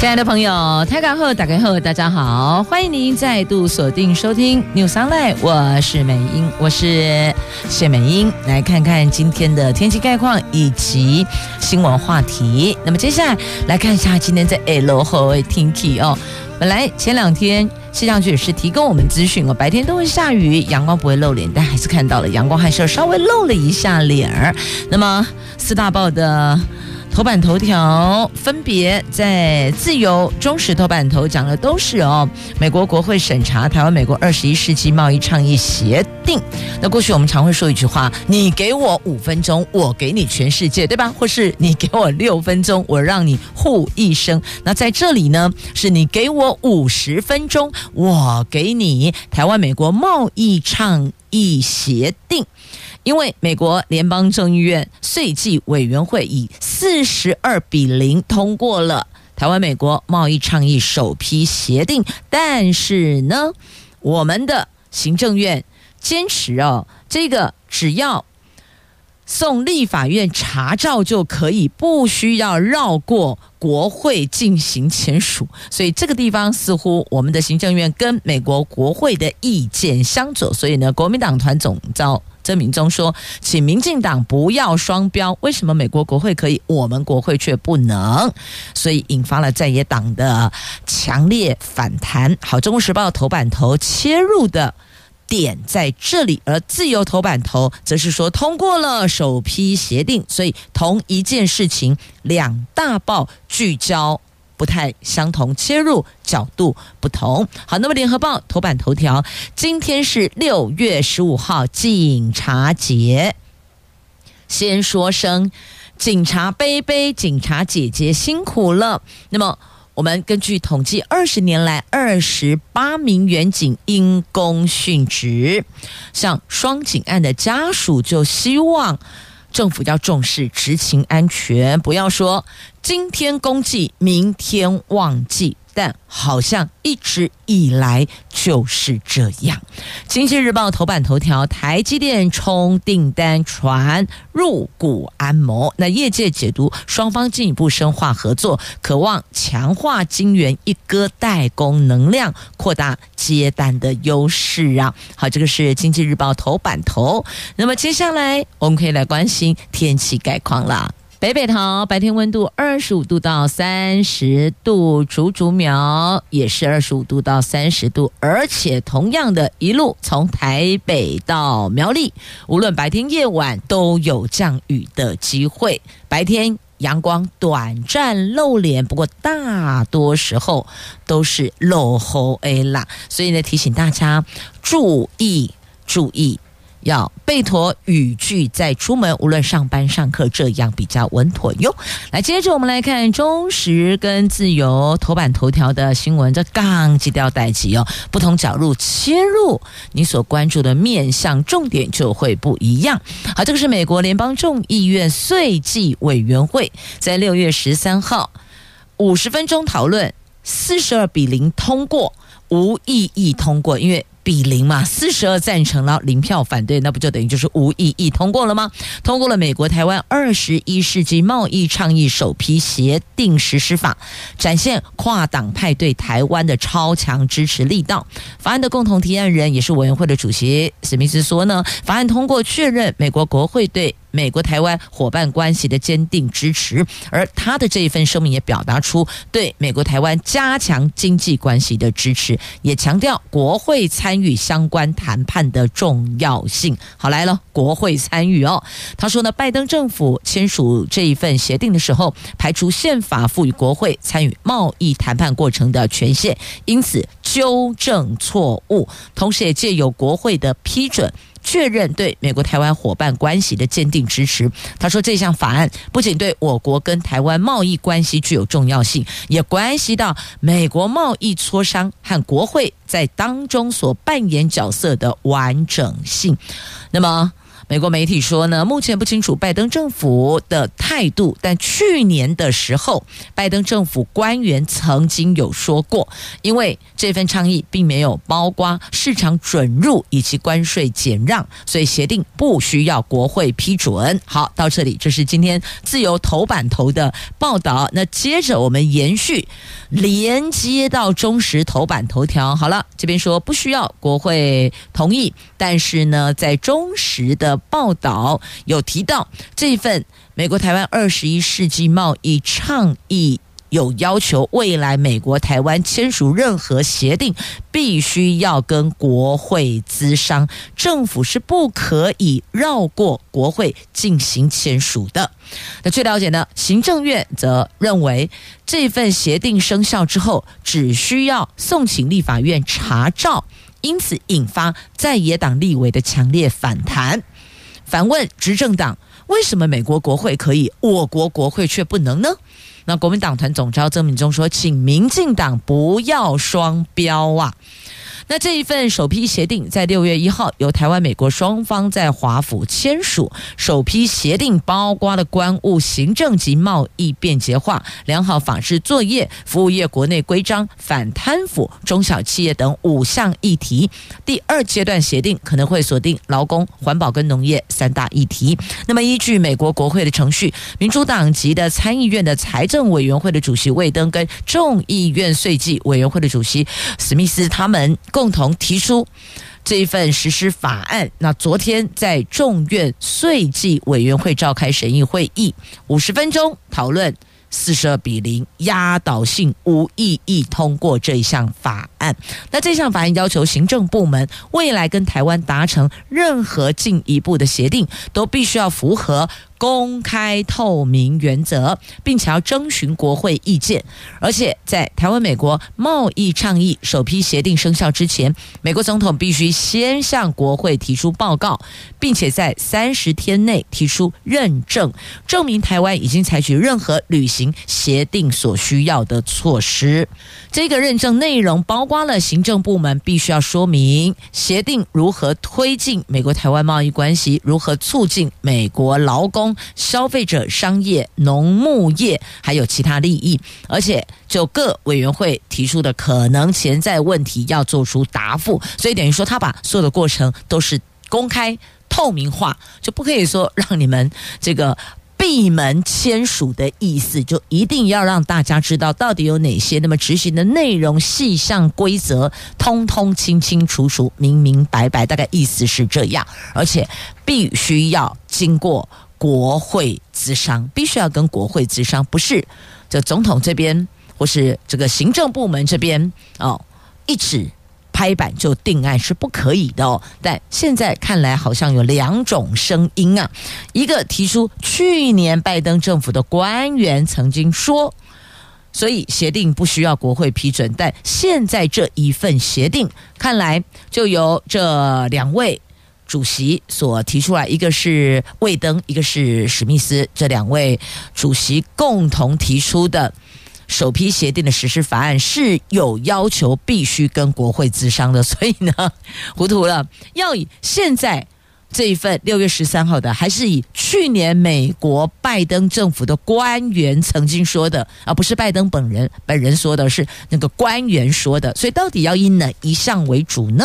亲爱的朋友，泰港后打开后，大家好，欢迎您再度锁定收听 News Online，我是美英，我是谢美英，来看看今天的天气概况以及新闻话题。那么接下来来看一下今天在 L 后天气哦。本来前两天气象局也是提供我们资讯哦，白天都会下雨，阳光不会露脸，但还是看到了阳光，还是稍微露了一下脸儿。那么四大报的。头版头条分别在自由、中时头版头讲的都是哦，美国国会审查台湾美国二十一世纪贸易倡议协定。那过去我们常会说一句话：你给我五分钟，我给你全世界，对吧？或是你给我六分钟，我让你护一生。那在这里呢，是你给我五十分钟，我给你台湾美国贸易倡议协定。因为美国联邦众议院税计委员会以四十二比零通过了。台湾美国贸易倡议首批协定，但是呢，我们的行政院坚持哦，这个只要送立法院查照就可以，不需要绕过国会进行签署，所以这个地方似乎我们的行政院跟美国国会的意见相左，所以呢，国民党团总召。曾铭宗说：“请民进党不要双标，为什么美国国会可以，我们国会却不能？所以引发了在野党的强烈反弹。”好，《中国时报》头版头切入的点在这里，而自由头版头则是说通过了首批协定，所以同一件事情，两大报聚焦。不太相同，切入角度不同。好，那么联合报头版头条，今天是六月十五号，警察节。先说声警察杯杯、警察姐姐辛苦了。那么，我们根据统计，二十年来二十八名员警因公殉职，像双井案的家属就希望。政府要重视执勤安全，不要说今天公祭，明天忘记。但好像一直以来就是这样。经济日报头版头条：台积电冲订单传入股安谋。那业界解读，双方进一步深化合作，渴望强化晶圆一哥代工能量，扩大接单的优势啊。好，这个是经济日报头版头。那么接下来我们可以来关心天气概况了。北北桃白天温度二十五度到三十度，竹竹苗也是二十五度到三十度，而且同样的一路从台北到苗栗，无论白天夜晚都有降雨的机会。白天阳光短暂露脸，不过大多时候都是落雨的啦，所以呢，提醒大家注意注意。要备妥雨具再出门，无论上班上课，这样比较稳妥哟。来，接着我们来看中时跟自由头版头条的新闻，这刚基调待机哦，不同角度切入，你所关注的面向重点就会不一样。好，这个是美国联邦众议院税计委员会在六月十三号五十分钟讨论，四十二比零通过，无异议通过，因为。比零嘛，四十二赞成了，零票反对，那不就等于就是无异议通过了吗？通过了美国台湾二十一世纪贸易倡议首批协定实施法，展现跨党派对台湾的超强支持力道。法案的共同提案人也是委员会的主席史密斯说呢，法案通过确认美国国会对。美国台湾伙伴关系的坚定支持，而他的这一份声明也表达出对美国台湾加强经济关系的支持，也强调国会参与相关谈判的重要性。好，来了，国会参与哦。他说呢，拜登政府签署这一份协定的时候，排除宪法赋予国会参与贸易谈判过程的权限，因此纠正错误，同时也借由国会的批准。确认对美国台湾伙伴关系的坚定支持。他说，这项法案不仅对我国跟台湾贸易关系具有重要性，也关系到美国贸易磋商和国会在当中所扮演角色的完整性。那么，美国媒体说呢，目前不清楚拜登政府的态度，但去年的时候，拜登政府官员曾经有说过，因为这份倡议并没有包括市场准入以及关税减让，所以协定不需要国会批准。好，到这里，这是今天自由头版头的报道。那接着我们延续，连接到中时头版头条。好了，这边说不需要国会同意，但是呢，在中时的报道有提到这份美国台湾二十一世纪贸易倡议，有要求未来美国台湾签署任何协定，必须要跟国会咨商，政府是不可以绕过国会进行签署的。那据了解呢，行政院则认为这份协定生效之后，只需要送请立法院查照。因此引发在野党立委的强烈反弹，反问执政党：为什么美国国会可以，我国国会却不能呢？那国民党团总召曾敏忠说：“请民进党不要双标啊！”那这一份首批协定在六月一号由台湾、美国双方在华府签署。首批协定包括了关务、行政及贸易便捷化、良好法制作业、服务业国内规章、反贪腐、中小企业等五项议题。第二阶段协定可能会锁定劳工、环保跟农业三大议题。那么依据美国国会的程序，民主党籍的参议院的财政委员会的主席魏登跟众议院税计委员会的主席史密斯他们。共同提出这一份实施法案。那昨天在众院税计委员会召开审议会议，五十分钟讨论。四十二比零，压倒性无异议通过这一项法案。那这项法案要求行政部门未来跟台湾达成任何进一步的协定，都必须要符合公开透明原则，并且要征询国会意见。而且在台湾美国贸易倡议首批协定生效之前，美国总统必须先向国会提出报告，并且在三十天内提出认证，证明台湾已经采取任何履行。协定所需要的措施，这个认证内容包括了行政部门必须要说明协定如何推进美国台湾贸易关系，如何促进美国劳工、消费者、商业、农牧业还有其他利益，而且就各委员会提出的可能潜在问题要做出答复，所以等于说他把所有的过程都是公开透明化，就不可以说让你们这个。闭门签署的意思，就一定要让大家知道到底有哪些，那么执行的内容、细项、规则，通通清清楚楚、明明白白。大概意思是这样，而且必须要经过国会咨商，必须要跟国会咨商，不是这总统这边或是这个行政部门这边哦，一纸。拍板就定案是不可以的哦，但现在看来好像有两种声音啊。一个提出去年拜登政府的官员曾经说，所以协定不需要国会批准，但现在这一份协定看来就由这两位主席所提出来，一个是魏登，一个是史密斯，这两位主席共同提出的。首批协定的实施法案是有要求必须跟国会咨商的，所以呢，糊涂了。要以现在这一份 六月十三号的，还是以去年美国拜登政府的官员曾经说的，而不是拜登本人本人说的，是那个官员说的。所以到底要以哪一项为主呢？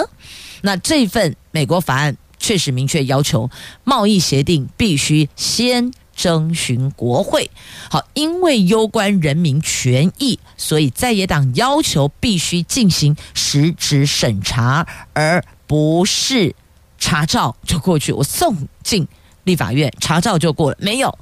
那这份美国法案确实明确要求，贸易协定必须先。征询国会，好，因为攸关人民权益，所以在野党要求必须进行实质审查，而不是查照就过去。我送进立法院查照就过了，没有。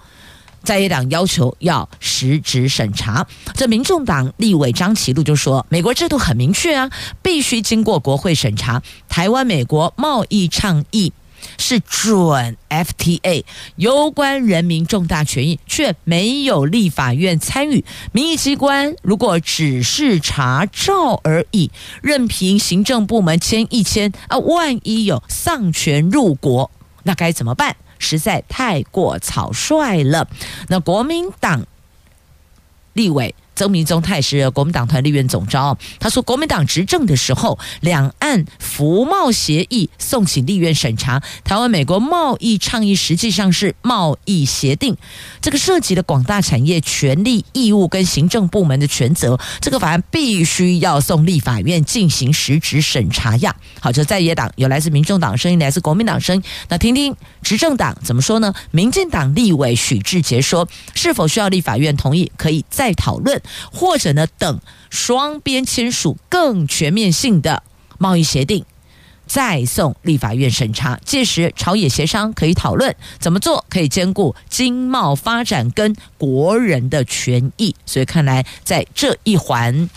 在野党要求要实质审查，这民众党立委张启禄就说：“美国制度很明确啊，必须经过国会审查。台湾美国贸易倡议。”是准 FTA，攸关人民重大权益，却没有立法院参与。民意机关如果只是查照而已，任凭行政部门签一签啊，万一有丧权入国，那该怎么办？实在太过草率了。那国民党立委曾明宗他是国民党团立院总召，他说国民党执政的时候，两岸服贸协议送请立院审查，台湾美国贸易倡议实际上是贸易协定，这个涉及了广大产业权利义务跟行政部门的权责，这个法案必须要送立法院进行实质审查呀。好，就在野党有来自民众党声音，来自国民党声音，那听听执政党怎么说呢？民进党立委许志杰说，是否需要立法院同意，可以再讨论。或者呢，等双边签署更全面性的贸易协定，再送立法院审查。届时朝野协商可以讨论怎么做，可以兼顾经贸发展跟国人的权益。所以看来在这一环，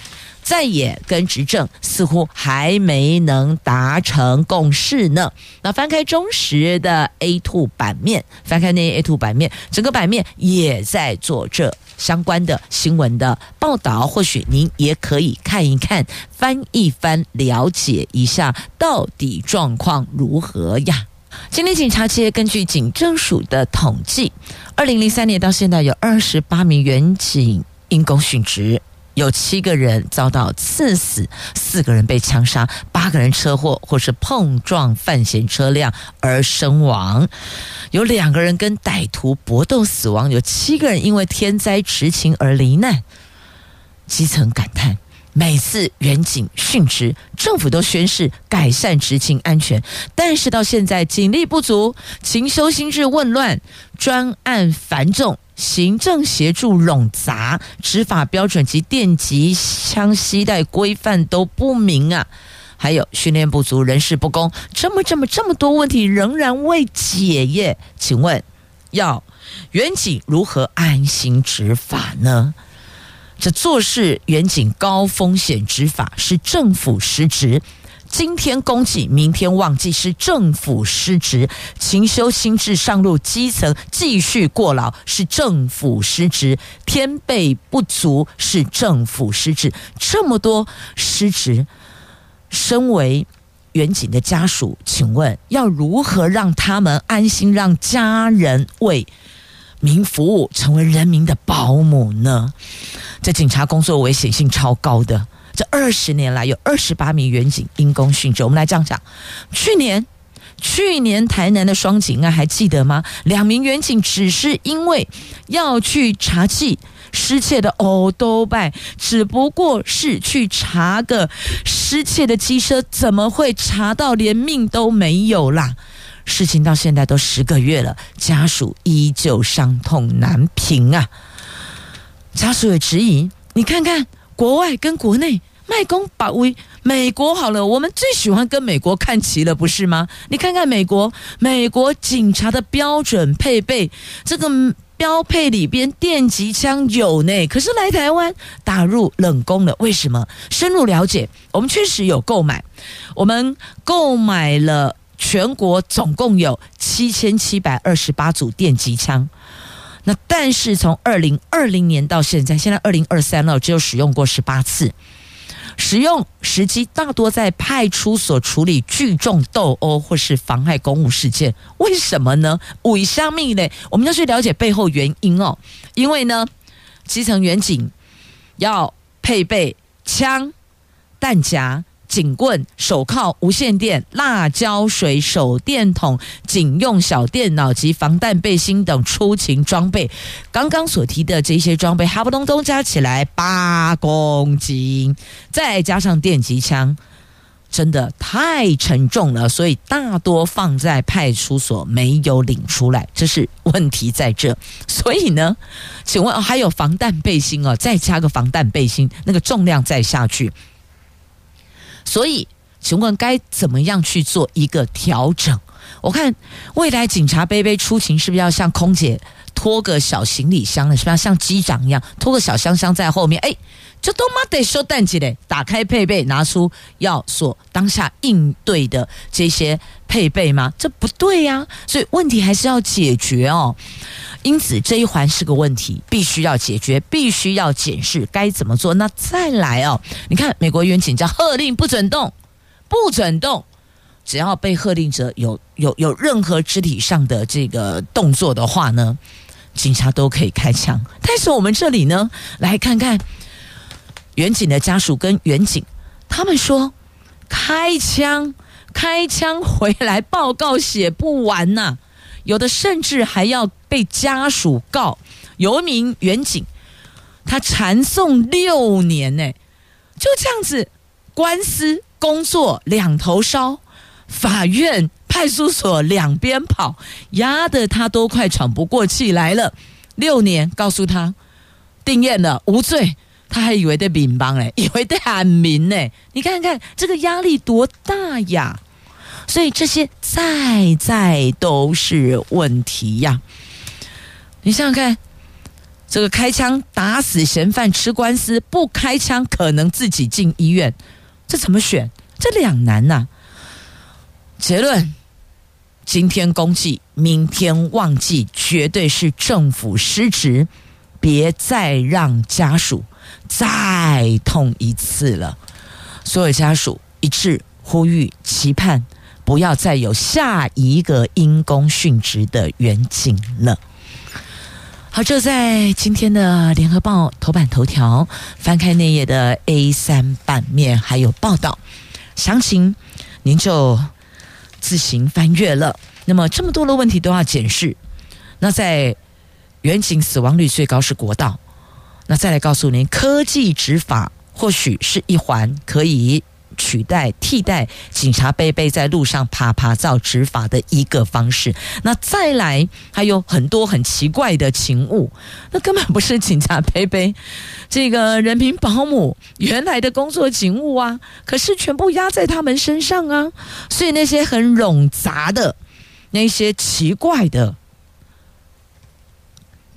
在野跟执政似乎还没能达成共识呢。那翻开中时的 A to 版面，翻开那 A to 版面，整个版面也在做这。相关的新闻的报道，或许您也可以看一看、翻一翻，了解一下到底状况如何呀？今天警察界根据警政署的统计，二零零三年到现在有二十八名员警因公殉职。有七个人遭到刺死，四个人被枪杀，八个人车祸或是碰撞犯险车辆而身亡，有两个人跟歹徒搏斗死亡，有七个人因为天灾执勤而罹难。基层感叹：每次远警殉职，政府都宣示改善执勤安全，但是到现在警力不足，勤修心智混乱，专案繁重。行政协助冗杂，执法标准及电击枪携带规范都不明啊！还有训练不足、人事不公，这么这么这么多问题仍然未解耶？请问，要员警如何安心执法呢？这做事远景高风险执法是政府失职。今天公祭，明天忘记，是政府失职；勤修心智上路基层继续过劳，是政府失职；天备不足，是政府失职。这么多失职，身为员警的家属，请问要如何让他们安心，让家人为民服务，成为人民的保姆呢？这警察工作危险性超高的。这二十年来，有二十八名员警因公殉职。我们来这样讲：去年，去年台南的双警案还记得吗？两名员警只是因为要去查缉失窃的欧都拜，只不过是去查个失窃的机车，怎么会查到连命都没有啦？事情到现在都十个月了，家属依旧伤痛难平啊！家属也质疑，你看看。国外跟国内卖公保威，美国好了，我们最喜欢跟美国看齐了，不是吗？你看看美国，美国警察的标准配备，这个标配里边电击枪有呢，可是来台湾打入冷宫了，为什么？深入了解，我们确实有购买，我们购买了全国总共有七千七百二十八组电击枪。那但是从二零二零年到现在，现在二零二三了，只有使用过十八次，使用时机大多在派出所处理聚众斗殴或是妨害公务事件。为什么呢？为虾米呢？我们要去了解背后原因哦。因为呢，基层员警要配备枪、弹夹。警棍、手铐、无线电、辣椒水、手电筒、警用小电脑及防弹背心等出勤装备。刚刚所提的这些装备，哈不隆咚加起来八公斤，再加上电击枪，真的太沉重了，所以大多放在派出所没有领出来，这是问题在这。所以呢，请问还有防弹背心哦，再加个防弹背心，那个重量再下去。所以，请问该怎么样去做一个调整？我看未来警察杯杯出勤是不是要像空姐拖个小行李箱呢？是不是像机长一样拖个小箱箱在后面？哎，就都妈得收弹机嘞！打开配备，拿出要所当下应对的这些配备吗？这不对呀、所以问题还是要解决哦。因此这一环是个问题，必须要解决，必须要检视该怎么做。那再来哦，你看美国员警叫喝令不准动，不准动，只要被喝令者有有有任何肢体上的这个动作的话呢，警察都可以开枪。但是我们这里呢，来看看远景的家属跟远景，他们说开枪，开枪回来报告写不完呐、有的甚至还要被家属告。有一名远景，他缠讼六年呢，就这样子，官司工作两头烧，法院派出所两边跑，压得他都快喘不过气来了。六年，告诉他定谳了，无罪。他还以为在民邦嘞，以为在喊民呢。你看看这个压力多大呀！所以这些在在都是问题呀。你想想看，这个开枪打死嫌犯吃官司，不开枪可能自己进医院，这怎么选？这两难呐。结论：今天公祭，明天忘记，绝对是政府失职，别再让家属。再痛一次了，所有家属一致呼吁，期盼不要再有下一个因公殉职的远景了。好，这在今天的联合报头版头条，翻开那页的 A 三版面还有报道，详情您就自行翻阅了。那么这么多的问题都要检视，那在远景死亡率最高是国道。那再来告诉您，科技执法或许是一环可以取代、替代警察背背在路上爬爬照执法的一个方式。那再来还有很多很奇怪的勤务，那根本不是警察背背这个人民保姆原来的工作勤务啊，可是全部压在他们身上啊。所以那些很冗杂的、那些奇怪的。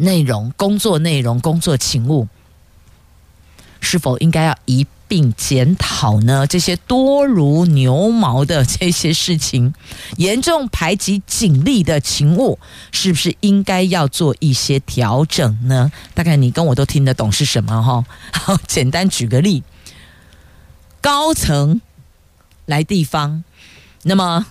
内容、工作内容、工作勤务，是否应该要一并检讨呢？这些多如牛毛的这些事情，严重排挤警力的勤务，是不是应该要做一些调整呢？大概你跟我都听得懂是什么哈？好，简单举个例，高层来地方，那么。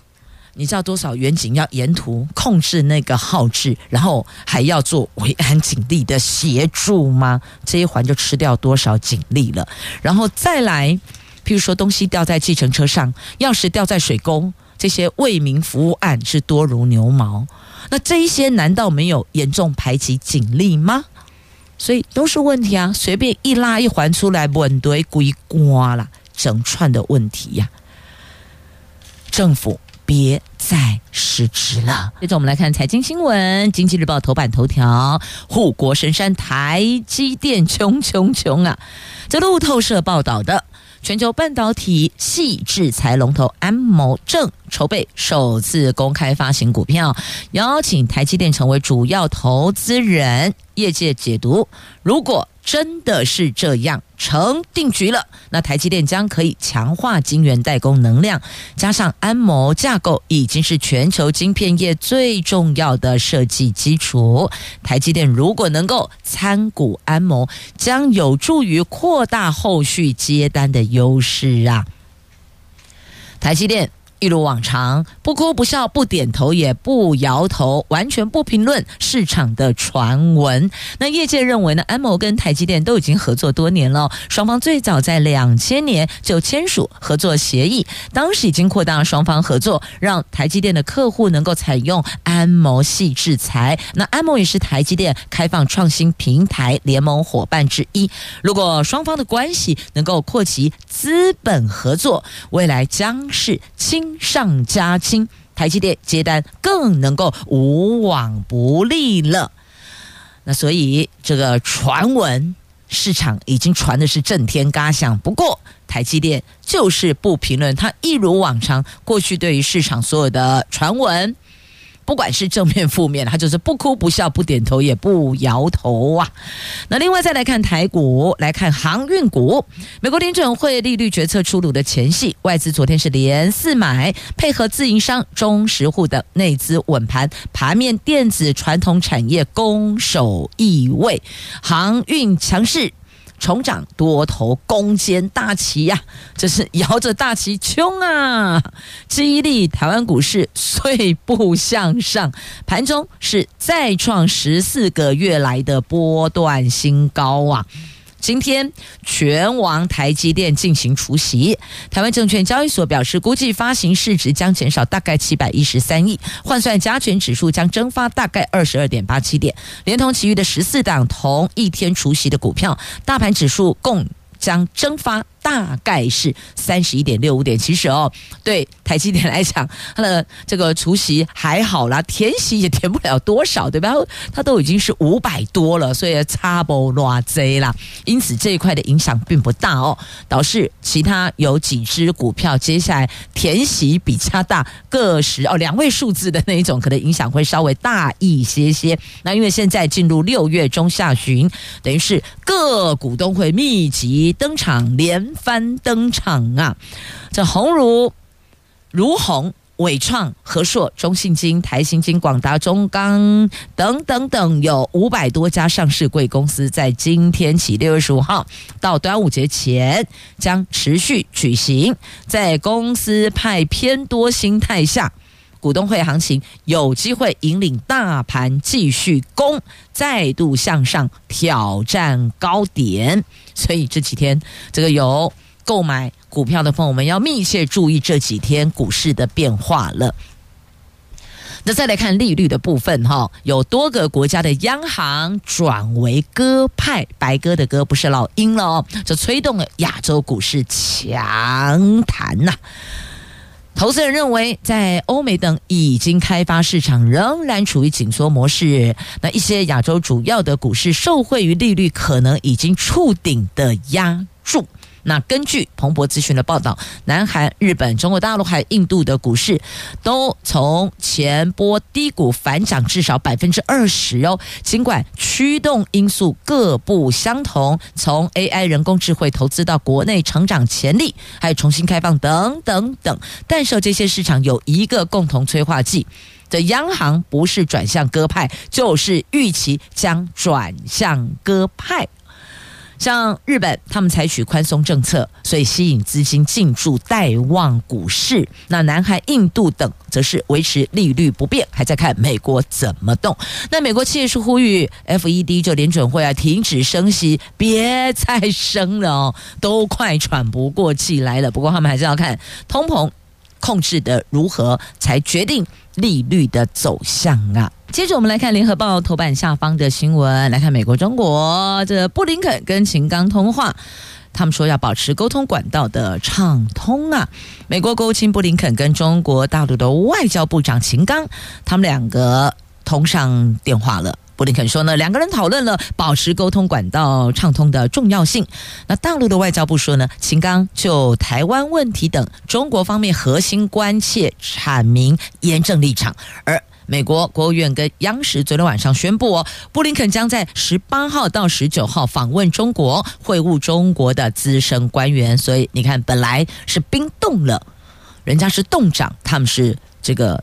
你知道多少远景要沿途控制那个号志，然后还要做维安警力的协助吗？这一环就吃掉多少警力了？然后再来，譬如说东西掉在计程车上，钥匙掉在水沟，这些为民服务案是多如牛毛。那这一些难道没有严重排挤警力吗？所以都是问题啊！随便一拉一环出来，稳堆归瓜了，整串的问题呀、政府。别再失职了。接着我们来看财经新闻，《经济日报》头版头条：护国神山台积电穷穷穷啊！这路透社报道的，全球半导体系制裁龙头安谋正筹备首次公开发行股票，邀请台积电成为主要投资人。业界解读，如果真的是这样成定局了，那台积电将可以强化晶圆代工能量，加上安谋架构已经是全球晶片业最重要的设计基础。台积电如果能够参股安谋，将有助于扩大后续接单的优势啊！台积电。一如往常，不哭不笑不点头也不摇头，完全不评论市场的传闻。那业界认为呢？安谋跟台积电都已经合作多年了，双方最早在两千年就签署合作协议，当时已经扩大双方合作，让台积电的客户能够采用安谋系制裁。那安谋也是台积电开放创新平台联盟伙伴之一。如果双方的关系能够扩及资本合作，未来将是上加亲，台积电接单更能够无往不利了。那所以这个传闻市场已经传的是震天嘎响。不过台积电就是不评论，它一如往常，过去对于市场所有的传闻。不管是正面负面，他就是不哭不笑不点头也不摇头啊。那另外再来看台股，来看航运股。美国联准会利率决策出炉的前夕，外资昨天是连四买，配合自营商、中实户的内资稳盘，盘面电子传统产业攻守易位，航运强势。重掌多头攻坚大旗呀、这是摇着大旗冲啊，激励台湾股市碎步向上，盘中是再创十四个月来的波段新高啊。今天全网台积电进行除息，台湾证券交易所表示，估计发行市值将减少大概七百一十三亿，换算加权指数将蒸发大概二十二点八七点，连同其余的十四档同一天除息的股票，大盘指数共将蒸发。大概是三十一点六五点，其实哦，对台积电来讲，它的这个除息还好啦，填息也填不了多少，对吧？它都已经是五百多了，所以差不多贼啦。因此这一块的影响并不大哦，导致其他有几只股票接下来填息比较大，个十哦两位数字的那一种，可能影响会稍微大一些些。那因为现在进入六月中下旬，等于是各股东会密集登场连。翻登场啊！这鸿儒、如鸿、伟创、和硕、中信金、台新金、广达、中钢等等等，有五百多家上市贵公司在今天起六月十五号到端午节前将持续举行。在公司派偏多心态下，股东会行情有机会引领大盘继续攻，再度向上挑战高点。所以这几天，这个有购买股票的朋友们要密切注意这几天股市的变化了。那再来看利率的部分，哈，有多个国家的央行转为鸽派，白鸽的鸽不是老鹰了哦，这催动了亚洲股市强弹呐。投资人认为，在欧美等已经开发市场仍然处于紧缩模式，那一些亚洲主要的股市受惠于利率可能已经触顶的压住。那根据彭博资讯的报道，南韩、日本、中国大陆还有印度的股市都从前波低谷反涨至少百分之二十哦。尽管驱动因素各不相同，从 AI 人工智慧投资到国内成长潜力，还有重新开放等等等，但是这些市场有一个共同催化剂：这央行不是转向鸽派，就是预期将转向鸽派。像日本，他们采取宽松政策，所以吸引资金进驻待望股市。那南韩、印度等则是维持利率不变，还在看美国怎么动。那美国企业是呼吁 FED 就联准会啊停止升息，别再升了哦，都快喘不过气来了。不过他们还是要看通膨控制的如何，才决定利率的走向啊。接着我们来看联合报头版下方的新闻，来看美国、中国这布林肯跟秦刚通话，他们说要保持沟通管道的畅通啊。美国国务卿布林肯跟中国大陆的外交部长秦刚，他们两个通上电话了。布林肯说呢，两个人讨论了保持沟通管道畅通的重要性。那大陆的外交部说呢，秦刚就台湾问题等中国方面核心关切阐明严正立场，而。美国国务院跟央视昨天晚上宣布哦，布林肯将在十八号到十九号访问中国，会晤中国的资深官员。所以你看，本来是冰冻了，人家是冻长，他们是这个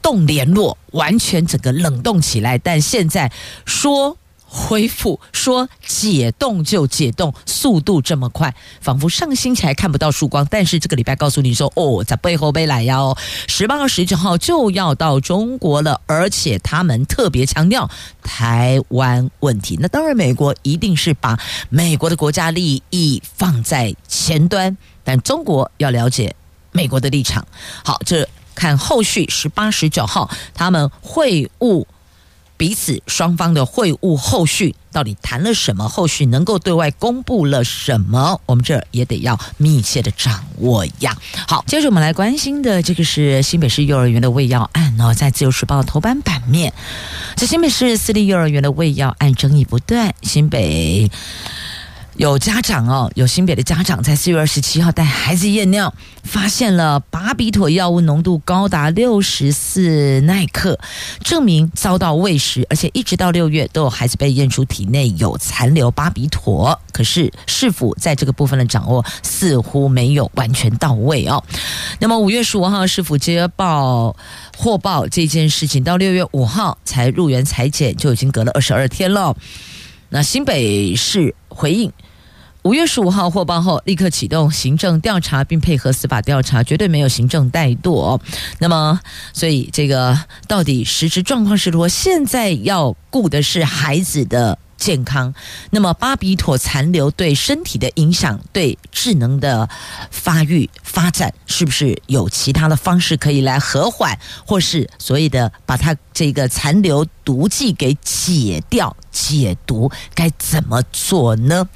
冻联络，完全整个冷冻起来。但现在说。恢复说解冻就解冻，速度这么快，仿佛上星期还看不到曙光，但是这个礼拜告诉你说，哦，在背后背来哟，十八号、十九号就要到中国了，而且他们特别强调台湾问题。那当然，美国一定是把美国的国家利益放在前端，但中国要了解美国的立场。好，这看后续十八、十九号他们会晤。彼此双方的会晤后续到底谈了什么？后续能够对外公布了什么？我们这儿也得要密切的掌握呀。好，接着我们来关心的这个是新北市幼儿园的喂药案哦，在自由时报头版版面，这新北市私立幼儿园的喂药案争议不断，新北。有家长哦，有新北的家长在四月二十七号带孩子验尿，发现了巴比妥药物浓度高达六十四奈克，证明遭到喂食，而且一直到六月都有孩子被验出体内有残留巴比妥。可是市府在这个部分的掌握似乎没有完全到位哦。那么五月十五号市府接报获报这件事情，到六月五号才入园裁检，就已经隔了二十二天了。那新北市回应。五月十五号获报后，立刻启动行政调查，并配合司法调查，绝对没有行政怠惰。那么，所以这个到底实质状况是如何？现在要顾的是孩子的健康，那么巴比妥残留对身体的影响，对智能的发育发展，是不是有其他的方式可以来和缓，或是所谓的把它这个残留毒剂给解掉？解毒该怎么做呢？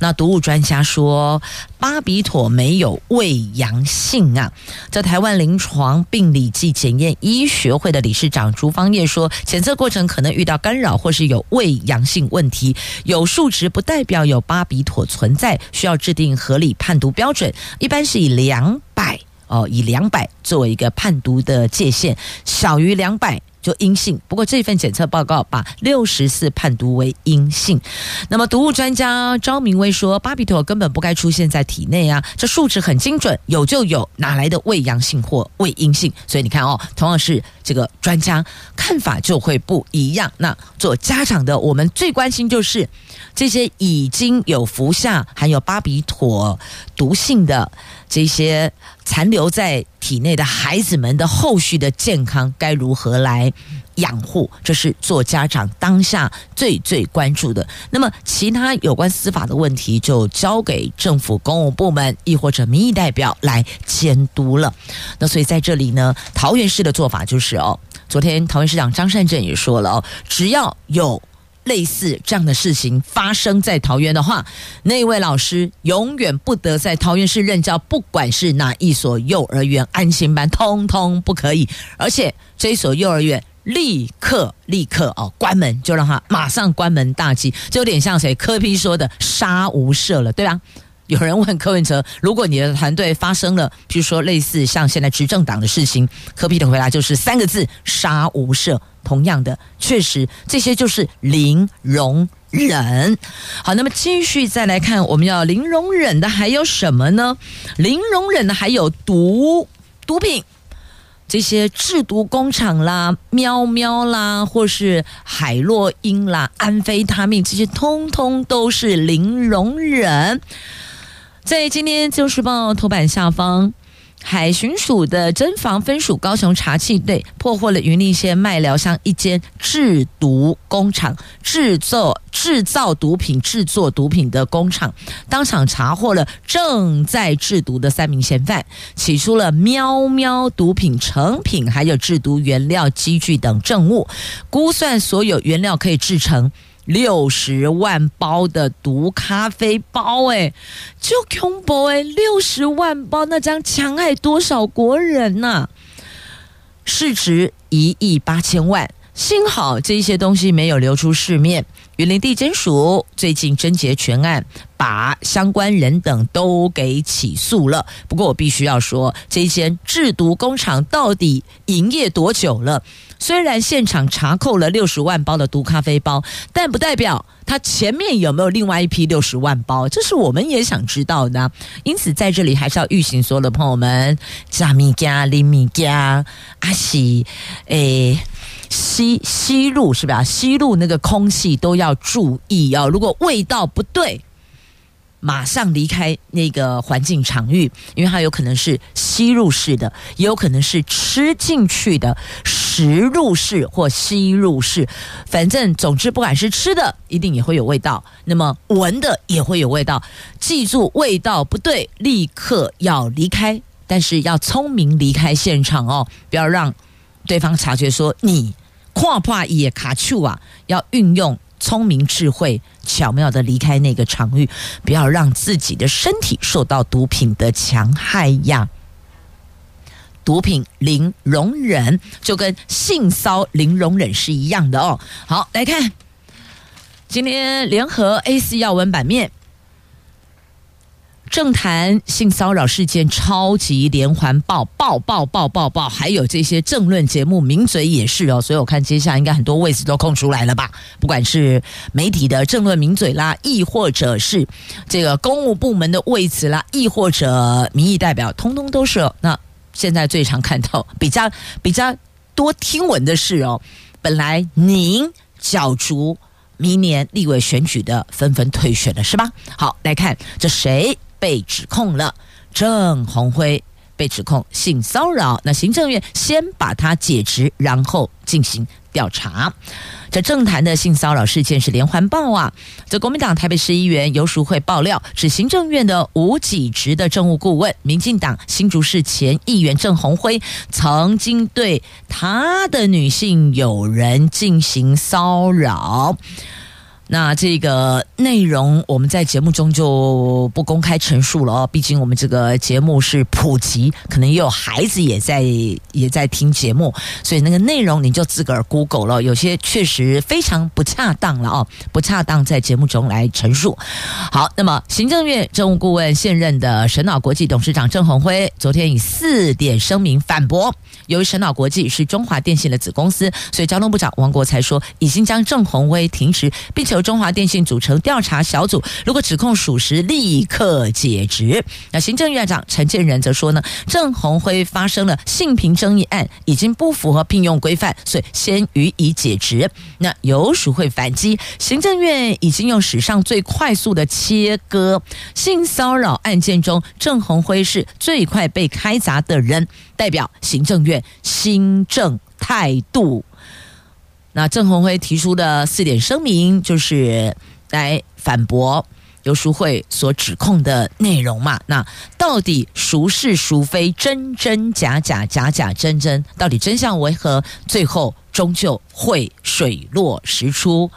那毒物专家说，巴比妥没有胃阳性啊。在台湾临床病理暨检验医学会的理事长朱芳叶说，检测过程可能遇到干扰，或是有胃阳性问题。有数值不代表有巴比妥存在，需要制定合理判读标准，一般是以两百哦，以两百作为一个判读的界限，小于两百。就阴性，不过这份检测报告把六十四判读为阴性。那么毒物专家张明威说，巴比妥根本不该出现在体内啊，这数值很精准，有就有，哪来的伪阳性或伪阴性？所以你看哦，同样是这个专家看法就会不一样。那做家长的，我们最关心就是这些已经有服下含有巴比妥毒性的这些。残留在体内的孩子们的后续的健康该如何来养护？这是做家长当下最最关注的。那么，其他有关司法的问题就交给政府公务部门，亦或者民意代表来监督了。那所以在这里呢，桃园市的做法就是哦，昨天桃园市长张善政也说了哦，只要有。类似这样的事情发生在桃园的话，那位老师永远不得在桃园市任教，不管是哪一所幼儿园、安心班，通通不可以。而且这一所幼儿园立刻立刻哦关门，就让他马上关门大吉，就有点像谁柯批说的“杀无赦”了，对吧？有人问柯文哲，如果你的团队发生了，譬如说类似像现在执政党的事情，柯 P 的回答就是三个字：杀无赦。同样的，确实这些就是零容忍。好，那么继续再来看，我们要零容忍的还有什么呢？零容忍的还有毒毒品，这些制毒工厂啦、喵喵啦，或是海洛因啦、安非他命，这些通通都是零容忍。在今天《自由时报》头版下方，海巡署的侦防分署高雄查缉队破获了云林县麦寮乡一间制毒工厂，制作制造毒品、制作毒品的工厂，当场查获了正在制毒的三名嫌犯，起出了喵喵毒品成品，还有制毒原料机具等证物，估算所有原料可以制成。六十万包的毒咖啡包，哎，就恐怖哎！六十万包，那将强害多少国人呐、市值一亿八千万，幸好这些东西没有流出市面。云林地检署最近侦结全案，把相关人等都给起诉了。不过我必须要说，这间制毒工厂到底营业多久了？虽然现场查扣了六十万包的毒咖啡包，但不代表他前面有没有另外一批六十万包，这是我们也想知道的。因此，在这里还是要预醒所有的朋友们：加米加、林米加、阿西，诶。吸吸入是吧？吸入那个空气都要注意哦。如果味道不对，马上离开那个环境场域，因为它有可能是吸入式的，也有可能是吃进去的食入式或吸入式。反正总之，不管是吃的，一定也会有味道；那么闻的也会有味道。记住，味道不对，立刻要离开，但是要聪明离开现场哦，不要让。对方察觉说你跨跨也卡住啊，要运用聪明智慧，巧妙的离开那个场域，不要让自己的身体受到毒品的强害呀。毒品零容忍，就跟性骚零容忍是一样的哦。好，来看今天联合 A4 要闻版面。政坛性骚扰事件超级连环爆，爆爆爆爆爆，还有这些政论节目名嘴也是哦，所以我看接下来应该很多位置都空出来了吧？不管是媒体的政论名嘴啦，亦或者是这个公务部门的位置啦，亦或者民意代表，通通都是。那现在最常看到比较 比较多听闻的是哦，本来您角逐明年立委选举的纷纷退选了，是吧？好，来看这谁？被指控了，郑红辉被指控性骚扰，那行政院先把他解职，然后进行调查。这政坛的性骚扰事件是连环爆啊！这国民党台北市议员游淑慧爆料，是行政院的无给职的政务顾问，民进党新竹市前议员郑红辉曾经对他的女性友人进行骚扰。那这个内容我们在节目中就不公开陈述了哦，毕竟我们这个节目是普及，可能也有孩子也在也在听节目，所以那个内容你就自个儿 Google 了，有些确实非常不恰当了哦，不恰当在节目中来陈述。好，那么行政院政务顾问现任的神脑国际董事长郑鸿辉昨天以四点声明反驳。由于神脑国际是中华电信的子公司，所以交通部长王国材说已经将郑鸿辉停职，并且由中华电信组成调查小组，如果指控属实，立刻解职。那行政院长陈建仁则说呢，郑鸿辉发生了性平争议案，已经不符合聘用规范，所以先予以解职。那有属会反击，行政院已经用史上最快速的切割性骚扰案件中，郑鸿辉是最快被开闸的人。代表行政院新政态度。那郑红辉提出的四点声明，就是来反驳游淑慧所指控的内容嘛？那到底孰是孰非，真真假假，假假真真，到底真相为何？最后终究会水落石出，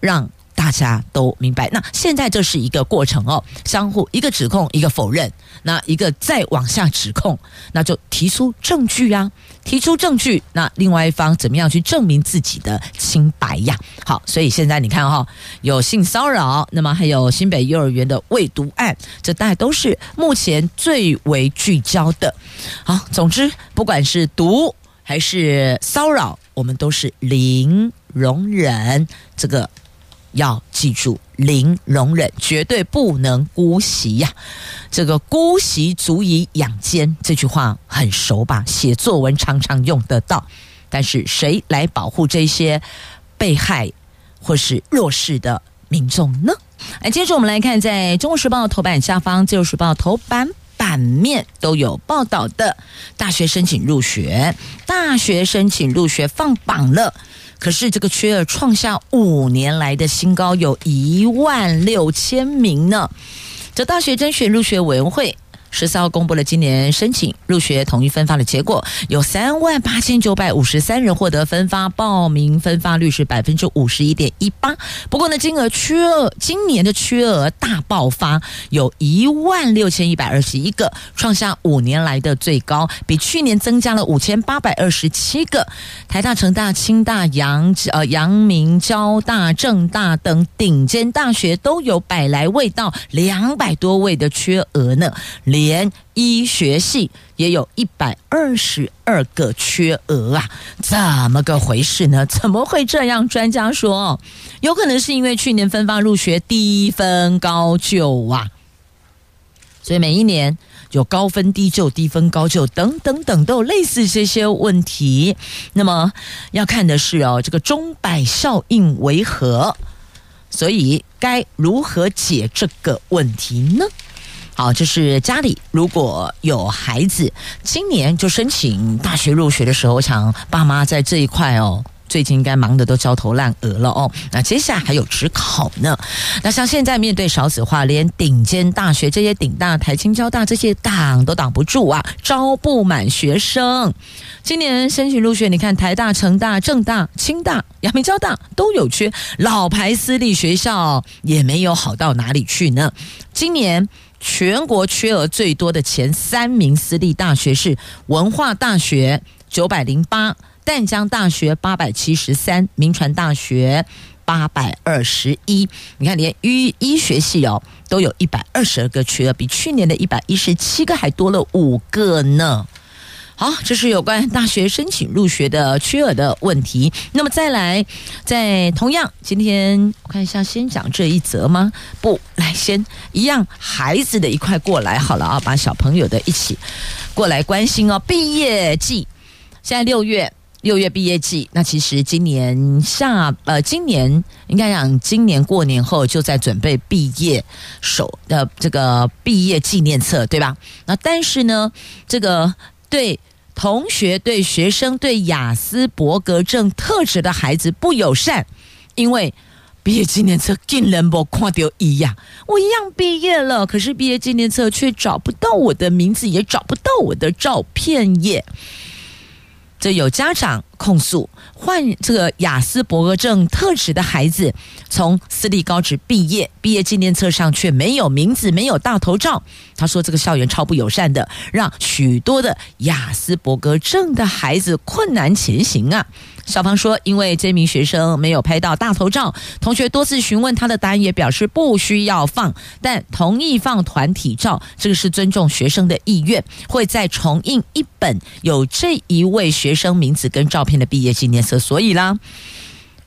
让。大家都明白，那现在这是一个过程哦，相互一个指控，一个否认，那一个再往下指控，那就提出证据啊，提出证据，那另外一方怎么样去证明自己的清白呀？好，所以现在你看哈、有性骚扰，那么还有新北幼儿园的喂毒案，这大概都是目前最为聚焦的。好，总之不管是毒还是骚扰，我们都是零容忍这个。要记住，零容忍，绝对不能姑息呀！这个“姑息足以养奸”这句话很熟吧？写作文常常用得到。但是谁来保护这些被害或是弱势的民众呢？来，接着我们来看，在《中国时报》头版下方，《自由时报》头版版面都有报道的大学申请入学，大学申请入学放榜了。可是这个缺额创下五年来的新高，有一万六千名呢。这大学甄选入学委员会。十四号公布了今年申请入学统一分发的结果，有三万八千九百五十三人获得分发，报名分发率是百分之五十一点一八。不过呢，金额缺额今年的缺额大爆发，有一万六千一百二十一个，创下五年来的最高，比去年增加了五千八百二十七个。台大、成大、清大、阳呃阳明、交大、政大等顶尖大学都有百来位到两百多位的缺额呢。连医学系也有一百二十二个缺额啊，怎么个回事呢？怎么会这样？专家说，有可能是因为去年分发入学低分高就啊，所以每一年有高分低就、低分高就等等等都有类似这些问题。那么要看的是哦，这个钟摆效应为何？所以该如何解这个问题呢？好，就是家里如果有孩子，今年就申请大学入学的时候，我想爸妈在这一块哦，最近应该忙得都焦头烂额了哦。那接下来还有职考呢。那像现在面对少子化，连顶尖大学这些顶大、台青交大这些挡都挡不住啊，招不满学生。今年申请入学，你看台大、成大、政大、清大、阳明交大都有缺，老牌私立学校也没有好到哪里去呢。今年。全国缺额最多的前三名私立大学是文化大学九百零八、淡江大学八百七十三、铭传大学八百二十一。你看，连医医学系哦都有一百二十二个缺额，比去年的一百一十七个还多了五个呢。好，这是有关大学申请入学的缺额的问题。那么再来，在同样今天我看一下，先讲这一则吗？不，来先一样孩子的一块过来好了啊，把小朋友的一起过来关心哦。毕业季，现在六月，六月毕业季。那其实今年下呃，今年应该讲今年过年后就在准备毕业手的这个毕业纪念册，对吧？那但是呢，这个。对同学对学生对雅思伯格症特质的孩子不友善，因为毕业纪念册竟然没看到一样，我一样毕业了，可是毕业纪念册却找不到我的名字，也找不到我的照片耶。这有家长控诉，患这个雅斯伯格症特质的孩子，从私立高职毕业，毕业纪念册上却没有名字，没有大头照。他说，这个校园超不友善的，让许多的雅斯伯格症的孩子困难前行啊。校方说，因为这名学生没有拍到大头照，同学多次询问他的答案也表示不需要放，但同意放团体照，这个是尊重学生的意愿，会再重印一本有这一位学生名字跟照片的毕业纪念册。所以啦，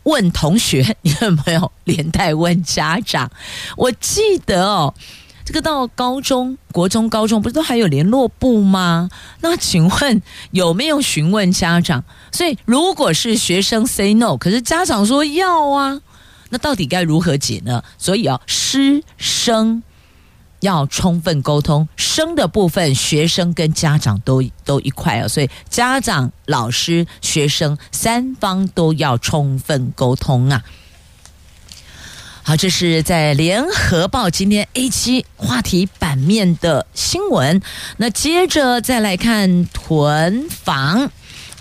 问同学，你有没有连带问家长？我记得哦。这个到高中、国中、高中不是都还有联络部吗？那请问有没有询问家长？所以如果是学生 say no，可是家长说要啊，那到底该如何解呢？所以啊，师生要充分沟通，生的部分学生跟家长都都一块啊，所以家长、老师、学生三方都要充分沟通啊。好，这是在联合报今天 A 七话题版面的新闻。那接着再来看囤房，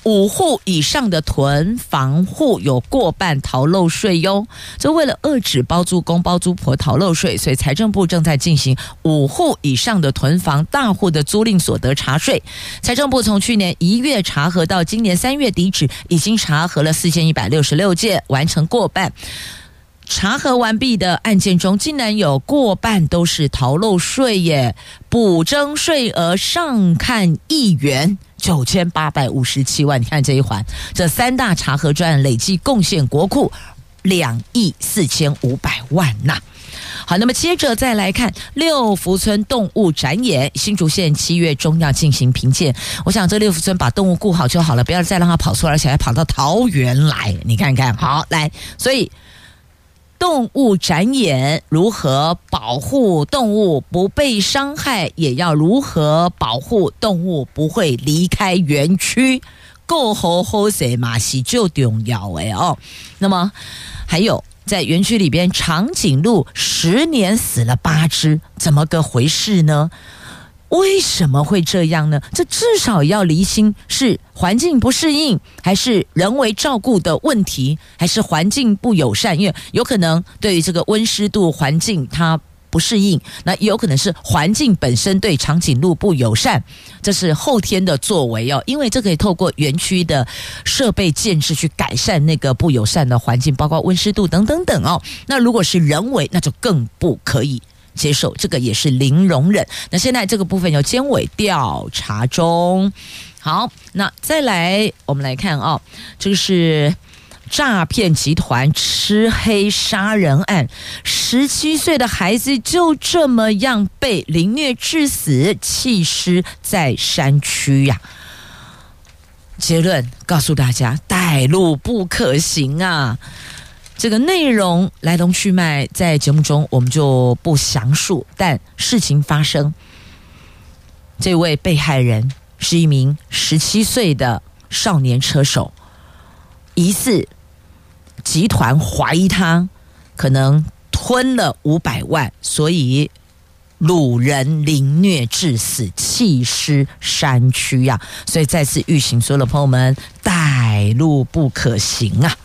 五户以上的囤房户有过半逃漏税哟。这为了遏制包租公包租婆逃漏税，所以财政部正在进行五户以上的囤房大户的租赁所得查税。财政部从去年一月查核到今年三月底止，已经查核了四千一百六十六件，完成过半。查核完毕的案件中，竟然有过半都是逃漏税耶！补征税额上看一元九千八百五十七万。你看这一环，这三大查核专案累计贡献国库两亿四千五百万呐。好，那么接着再来看六福村动物展演，新竹县七月中要进行评鉴。我想这六福村把动物顾好就好了，不要再让它跑出来，而且还跑到桃园来。你看看，好来，所以。动物展演如何保护动物不被伤害，也要如何保护动物不会离开园区？够好好些嘛，是就重要诶哦。那么还有在园区里边，长颈鹿十年死了八只，怎么个回事呢？为什么会这样呢？这至少要厘清是环境不适应，还是人为照顾的问题，还是环境不友善？因为有可能对于这个温湿度环境它不适应，那也有可能是环境本身对长颈鹿不友善，这是后天的作为哦。因为这可以透过园区的设备建设去改善那个不友善的环境，包括温湿度等等等哦。那如果是人为，那就更不可以。接受这个也是零容忍。那现在这个部分由监委调查中。好，那再来我们来看啊、哦，这个是诈骗集团吃黑杀人案，十七岁的孩子就这么样被凌虐致死，弃尸在山区呀、结论告诉大家，带路不可行啊。这个内容来龙去脉，在节目中我们就不详述。但事情发生，这位被害人是一名十七岁的少年车手，疑似集团怀疑他可能吞了五百万，所以掳人凌虐致死，弃尸山区呀、啊！所以再次预警所有的朋友们，带路不可行啊！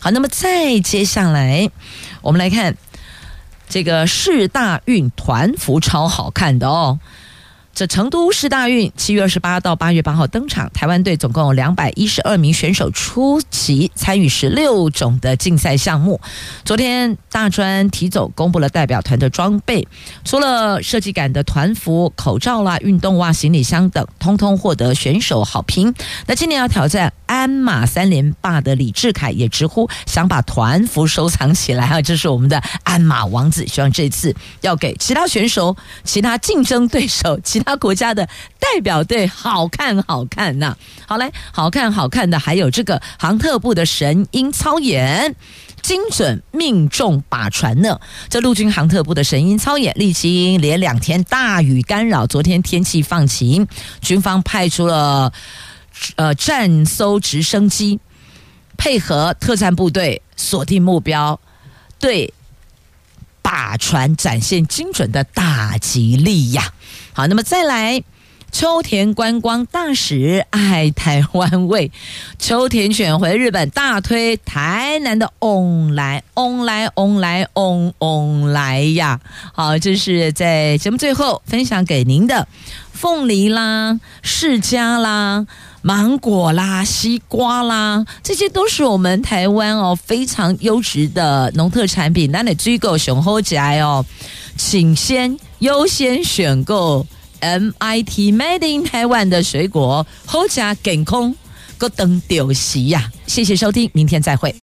好，那么再接下来，我们来看这个是大运团服超好看的哦。这成都市大运七月二十八到八月八号登场，台湾队总共有两百一十二名选手出席，参与十六种的竞赛项目。昨天大专体总公布了代表团的装备，除了设计感的团服、口罩啦、运动袜、行李箱等，通通获得选手好评。那今年要挑战鞍马三连霸的李志凯也直呼想把团服收藏起来啊！这是我们的鞍马王子，希望这次要给其他选手、其他竞争对手、其他国家的代表队好看好看呐、好嘞，好看好看的还有这个航特部的神鹰操演，精准命中靶船呢。这陆军航特部的神鹰操演，历经连两天大雨干扰，昨天天气放晴，军方派出了呃战搜直升机，配合特战部队锁定目标，对靶船展现精准的打击力呀。好，那么再来。秋田观光大使爱台湾味，秋田犬回日本大推台南的翁来翁来翁来翁翁来呀！好，这是在节目最后分享给您的凤梨啦、释迦啦、芒果啦、西瓜啦，这些都是我们台湾哦非常优质的农特产品，那你追购熊猴家哦，请先优先选购。MIT Made in Taiwan 的水果，好吃健康，个登丢席呀！谢谢收听，明天再会。